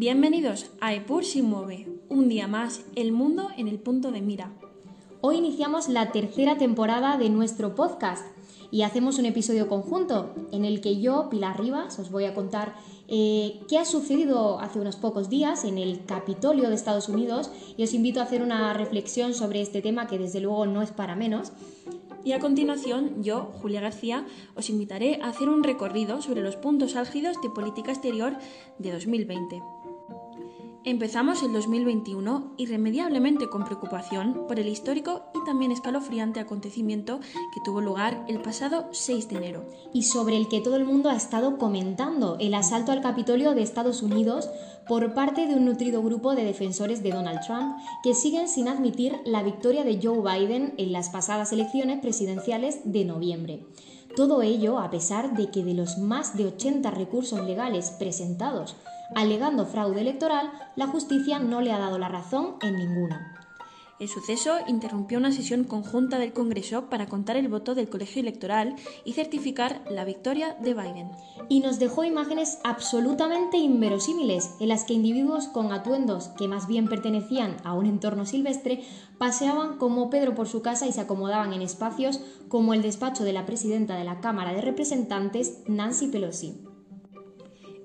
Bienvenidos a Epur si mueve, un día más, el mundo en el punto de mira. Hoy iniciamos la tercera temporada de nuestro podcast y hacemos un episodio conjunto en el que yo, Pilar Rivas, os voy a contar eh, qué ha sucedido hace unos pocos días en el Capitolio de Estados Unidos y os invito a hacer una reflexión sobre este tema que desde luego no es para menos. Y a continuación, yo, Julia García, os invitaré a hacer un recorrido sobre los puntos álgidos de política exterior de 2020. Empezamos el 2021 irremediablemente con preocupación por el histórico y también escalofriante acontecimiento que tuvo lugar el pasado 6 de enero. Y sobre el que todo el mundo ha estado comentando, el asalto al Capitolio de Estados Unidos por parte de un nutrido grupo de defensores de Donald Trump que siguen sin admitir la victoria de Joe Biden en las pasadas elecciones presidenciales de noviembre. Todo ello a pesar de que de los más de 80 recursos legales presentados alegando fraude electoral, la justicia no le ha dado la razón en ninguno. El suceso interrumpió una sesión conjunta del Congreso para contar el voto del colegio electoral y certificar la victoria de Biden. Y nos dejó imágenes absolutamente inverosímiles en las que individuos con atuendos que más bien pertenecían a un entorno silvestre paseaban como Pedro por su casa y se acomodaban en espacios como el despacho de la presidenta de la Cámara de Representantes, Nancy Pelosi.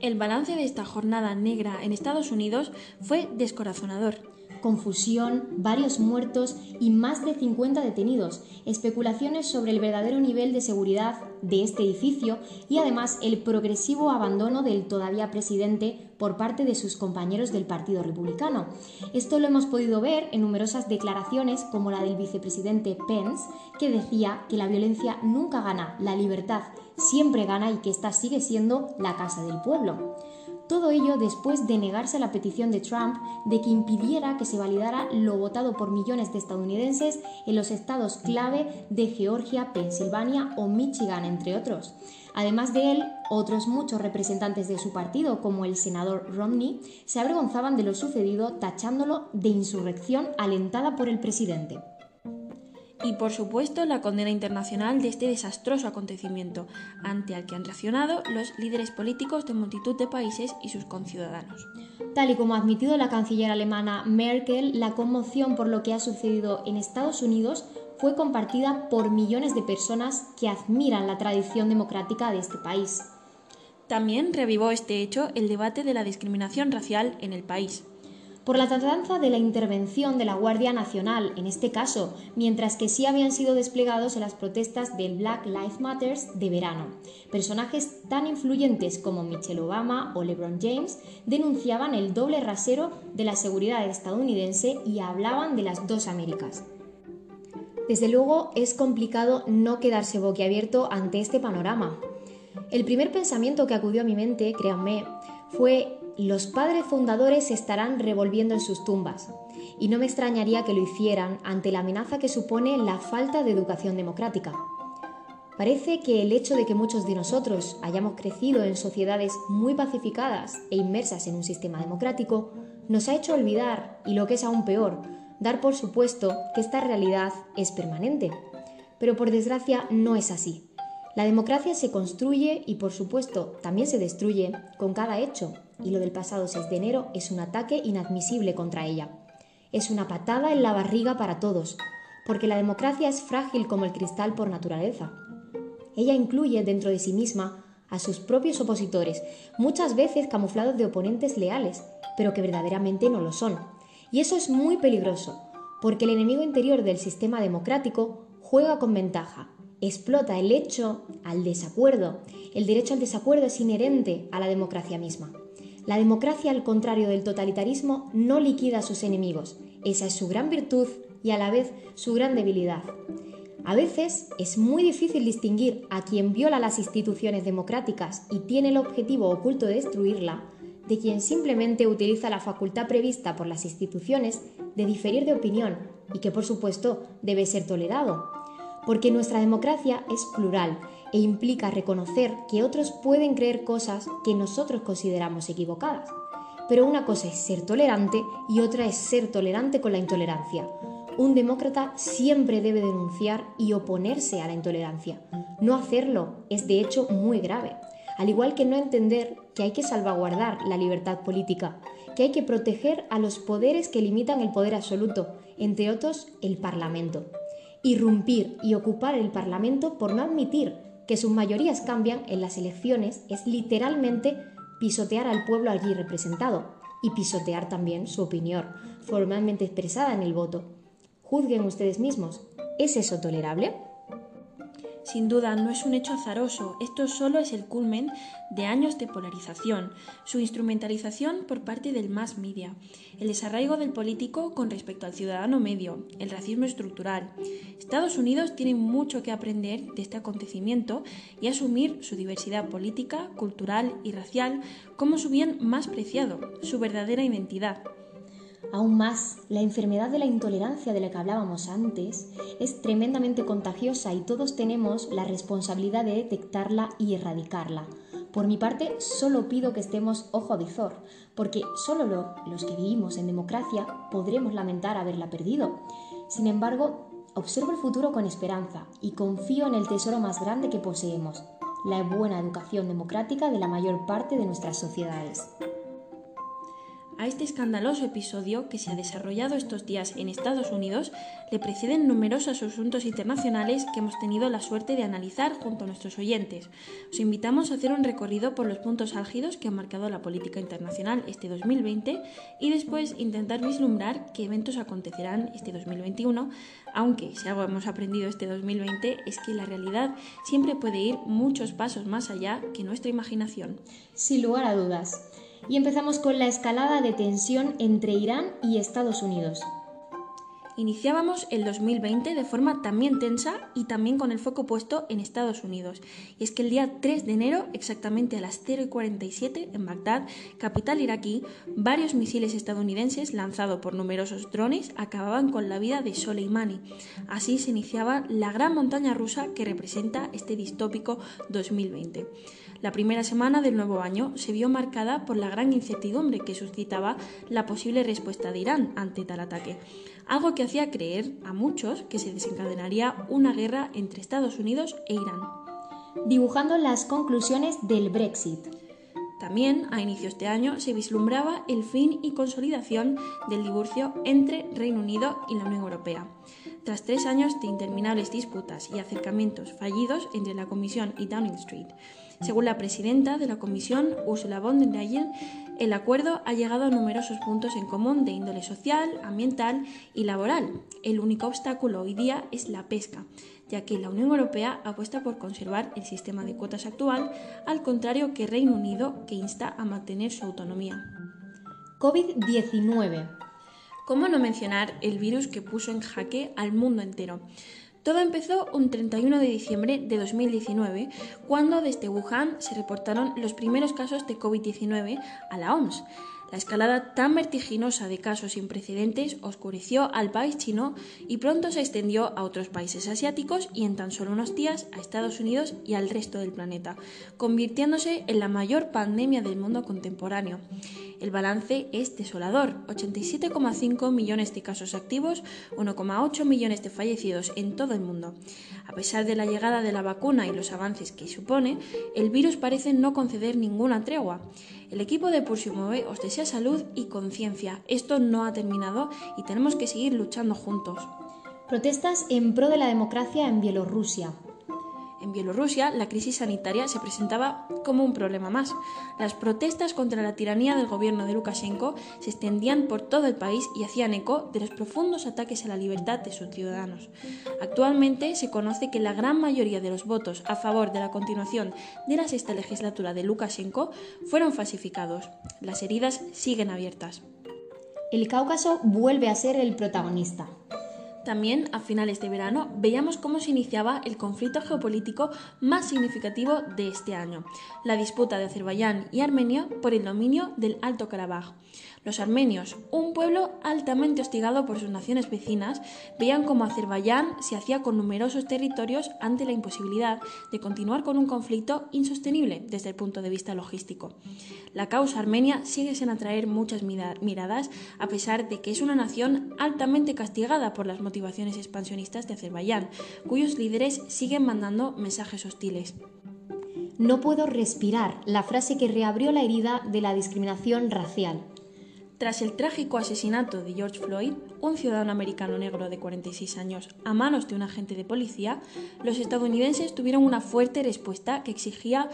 El balance de esta jornada negra en Estados Unidos fue descorazonador. Confusión, varios muertos y más de 50 detenidos, especulaciones sobre el verdadero nivel de seguridad de este edificio y además el progresivo abandono del todavía presidente por parte de sus compañeros del Partido Republicano. Esto lo hemos podido ver en numerosas declaraciones como la del vicepresidente Pence, que decía que la violencia nunca gana, la libertad siempre gana y que esta sigue siendo la casa del pueblo. Todo ello después de negarse a la petición de Trump de que impidiera que se validara lo votado por millones de estadounidenses en los estados clave de Georgia, Pensilvania o Michigan, entre otros. Además de él, otros muchos representantes de su partido, como el senador Romney, se avergonzaban de lo sucedido tachándolo de insurrección alentada por el presidente y por supuesto la condena internacional de este desastroso acontecimiento, ante el que han reaccionado los líderes políticos de multitud de países y sus conciudadanos. Tal y como ha admitido la canciller alemana Merkel, la conmoción por lo que ha sucedido en Estados Unidos fue compartida por millones de personas que admiran la tradición democrática de este país. También revivó este hecho el debate de la discriminación racial en el país por la tardanza de la intervención de la Guardia Nacional, en este caso, mientras que sí habían sido desplegados en las protestas del Black Lives Matter de verano. Personajes tan influyentes como Michelle Obama o LeBron James denunciaban el doble rasero de la seguridad estadounidense y hablaban de las dos Américas. Desde luego es complicado no quedarse boquiabierto ante este panorama. El primer pensamiento que acudió a mi mente, créanme, fue los padres fundadores se estarán revolviendo en sus tumbas, y no me extrañaría que lo hicieran ante la amenaza que supone la falta de educación democrática. Parece que el hecho de que muchos de nosotros hayamos crecido en sociedades muy pacificadas e inmersas en un sistema democrático nos ha hecho olvidar, y lo que es aún peor, dar por supuesto que esta realidad es permanente. Pero por desgracia no es así. La democracia se construye y por supuesto también se destruye con cada hecho y lo del pasado 6 de enero es un ataque inadmisible contra ella. Es una patada en la barriga para todos, porque la democracia es frágil como el cristal por naturaleza. Ella incluye dentro de sí misma a sus propios opositores, muchas veces camuflados de oponentes leales, pero que verdaderamente no lo son. Y eso es muy peligroso, porque el enemigo interior del sistema democrático juega con ventaja, explota el hecho al desacuerdo. El derecho al desacuerdo es inherente a la democracia misma. La democracia, al contrario del totalitarismo, no liquida a sus enemigos. Esa es su gran virtud y a la vez su gran debilidad. A veces es muy difícil distinguir a quien viola las instituciones democráticas y tiene el objetivo oculto de destruirla, de quien simplemente utiliza la facultad prevista por las instituciones de diferir de opinión y que por supuesto debe ser tolerado porque nuestra democracia es plural e implica reconocer que otros pueden creer cosas que nosotros consideramos equivocadas. Pero una cosa es ser tolerante y otra es ser tolerante con la intolerancia. Un demócrata siempre debe denunciar y oponerse a la intolerancia. No hacerlo es de hecho muy grave. Al igual que no entender que hay que salvaguardar la libertad política, que hay que proteger a los poderes que limitan el poder absoluto, entre otros el Parlamento. Irrumpir y ocupar el Parlamento por no admitir que sus mayorías cambian en las elecciones es literalmente pisotear al pueblo allí representado y pisotear también su opinión, formalmente expresada en el voto. Juzguen ustedes mismos, ¿es eso tolerable? Sin duda, no es un hecho azaroso, esto solo es el culmen de años de polarización, su instrumentalización por parte del mass media, el desarraigo del político con respecto al ciudadano medio, el racismo estructural. Estados Unidos tiene mucho que aprender de este acontecimiento y asumir su diversidad política, cultural y racial como su bien más preciado, su verdadera identidad. Aún más, la enfermedad de la intolerancia de la que hablábamos antes es tremendamente contagiosa y todos tenemos la responsabilidad de detectarla y erradicarla. Por mi parte, solo pido que estemos ojo a visor, porque solo los que vivimos en democracia podremos lamentar haberla perdido. Sin embargo, observo el futuro con esperanza y confío en el tesoro más grande que poseemos, la buena educación democrática de la mayor parte de nuestras sociedades. A este escandaloso episodio que se ha desarrollado estos días en Estados Unidos le preceden numerosos asuntos internacionales que hemos tenido la suerte de analizar junto a nuestros oyentes. Os invitamos a hacer un recorrido por los puntos álgidos que han marcado la política internacional este 2020 y después intentar vislumbrar qué eventos acontecerán este 2021, aunque si algo hemos aprendido este 2020 es que la realidad siempre puede ir muchos pasos más allá que nuestra imaginación. Sin lugar a dudas y empezamos con la escalada de tensión entre Irán y Estados Unidos. Iniciábamos el 2020 de forma también tensa y también con el foco puesto en Estados Unidos. Y es que el día 3 de enero, exactamente a las 0.47 en Bagdad, capital iraquí, varios misiles estadounidenses lanzados por numerosos drones acababan con la vida de Soleimani. Así se iniciaba la gran montaña rusa que representa este distópico 2020. La primera semana del nuevo año se vio marcada por la gran incertidumbre que suscitaba la posible respuesta de Irán ante tal ataque, algo que hacía creer a muchos que se desencadenaría una guerra entre Estados Unidos e Irán. Dibujando las conclusiones del Brexit. También, a inicios de año, se vislumbraba el fin y consolidación del divorcio entre Reino Unido y la Unión Europea. Tras tres años de interminables disputas y acercamientos fallidos entre la Comisión y Downing Street, según la presidenta de la Comisión, Ursula von der Leyen, el acuerdo ha llegado a numerosos puntos en común de índole social, ambiental y laboral. El único obstáculo hoy día es la pesca, ya que la Unión Europea apuesta por conservar el sistema de cuotas actual, al contrario que Reino Unido, que insta a mantener su autonomía. COVID-19. ¿Cómo no mencionar el virus que puso en jaque al mundo entero? Todo empezó un 31 de diciembre de 2019, cuando desde Wuhan se reportaron los primeros casos de COVID-19 a la OMS. La escalada tan vertiginosa de casos sin precedentes oscureció al país chino y pronto se extendió a otros países asiáticos y en tan solo unos días a Estados Unidos y al resto del planeta, convirtiéndose en la mayor pandemia del mundo contemporáneo. El balance es desolador, 87,5 millones de casos activos, 1,8 millones de fallecidos en todo el mundo. A pesar de la llegada de la vacuna y los avances que supone, el virus parece no conceder ninguna tregua. El equipo de Move os desea salud y conciencia. Esto no ha terminado y tenemos que seguir luchando juntos. Protestas en pro de la democracia en Bielorrusia. En Bielorrusia, la crisis sanitaria se presentaba como un problema más. Las protestas contra la tiranía del gobierno de Lukashenko se extendían por todo el país y hacían eco de los profundos ataques a la libertad de sus ciudadanos. Actualmente se conoce que la gran mayoría de los votos a favor de la continuación de la sexta legislatura de Lukashenko fueron falsificados. Las heridas siguen abiertas. El Cáucaso vuelve a ser el protagonista. También a finales de verano veíamos cómo se iniciaba el conflicto geopolítico más significativo de este año, la disputa de Azerbaiyán y Armenia por el dominio del Alto Karabaj. Los armenios, un pueblo altamente hostigado por sus naciones vecinas, veían cómo Azerbaiyán se hacía con numerosos territorios ante la imposibilidad de continuar con un conflicto insostenible desde el punto de vista logístico. La causa armenia sigue sin atraer muchas miradas a pesar de que es una nación altamente castigada por las motivaciones expansionistas de Azerbaiyán, cuyos líderes siguen mandando mensajes hostiles. No puedo respirar, la frase que reabrió la herida de la discriminación racial. Tras el trágico asesinato de George Floyd, un ciudadano americano negro de 46 años, a manos de un agente de policía, los estadounidenses tuvieron una fuerte respuesta que exigía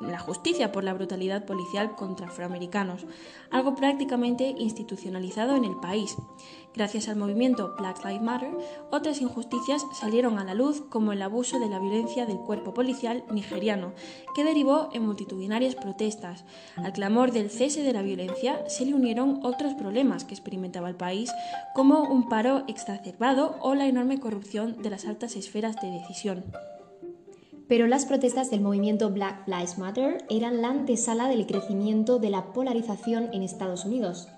la justicia por la brutalidad policial contra afroamericanos, algo prácticamente institucionalizado en el país. Gracias al movimiento Black Lives Matter, otras injusticias salieron a la luz, como el abuso de la violencia del cuerpo policial nigeriano, que derivó en multitudinarias protestas. Al clamor del cese de la violencia se le unieron otros problemas que experimentaba el país, como un paro exacerbado o la enorme corrupción de las altas esferas de decisión. Pero las protestas del movimiento Black Lives Matter eran la antesala del crecimiento de la polarización en Estados Unidos.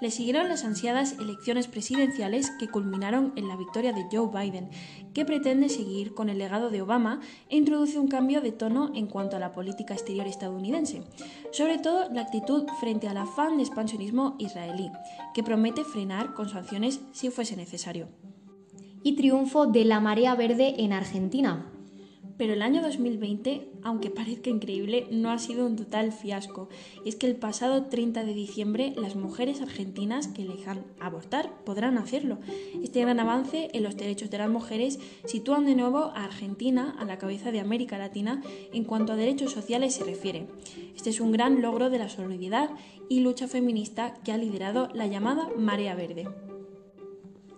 Le siguieron las ansiadas elecciones presidenciales que culminaron en la victoria de Joe Biden, que pretende seguir con el legado de Obama e introduce un cambio de tono en cuanto a la política exterior estadounidense, sobre todo la actitud frente al afán de expansionismo israelí, que promete frenar con sanciones si fuese necesario. Y triunfo de la marea verde en Argentina, pero el año 2020, aunque parezca increíble, no ha sido un total fiasco. Y es que el pasado 30 de diciembre las mujeres argentinas que elijan abortar podrán hacerlo. Este gran avance en los derechos de las mujeres sitúan de nuevo a Argentina a la cabeza de América Latina en cuanto a derechos sociales se refiere. Este es un gran logro de la solidaridad y lucha feminista que ha liderado la llamada Marea Verde.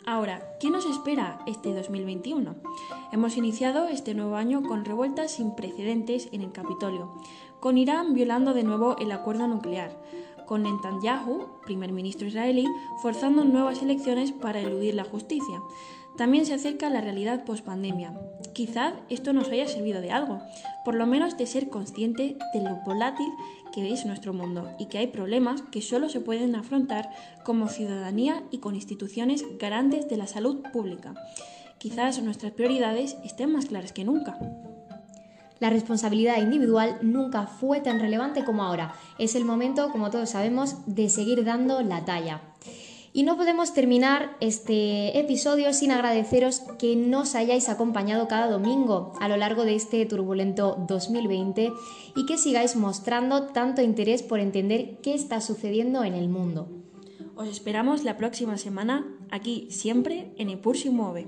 Ahora, ¿qué nos espera este 2021? Hemos iniciado este nuevo año con revueltas sin precedentes en el Capitolio, con Irán violando de nuevo el acuerdo nuclear, con Netanyahu, primer ministro israelí, forzando nuevas elecciones para eludir la justicia. También se acerca la realidad post-pandemia. Quizás esto nos haya servido de algo, por lo menos de ser consciente de lo volátil que es nuestro mundo y que hay problemas que solo se pueden afrontar como ciudadanía y con instituciones garantes de la salud pública. Quizás nuestras prioridades estén más claras que nunca. La responsabilidad individual nunca fue tan relevante como ahora. Es el momento, como todos sabemos, de seguir dando la talla. Y no podemos terminar este episodio sin agradeceros que nos hayáis acompañado cada domingo a lo largo de este turbulento 2020 y que sigáis mostrando tanto interés por entender qué está sucediendo en el mundo. Os esperamos la próxima semana aquí siempre en Epur Mueve.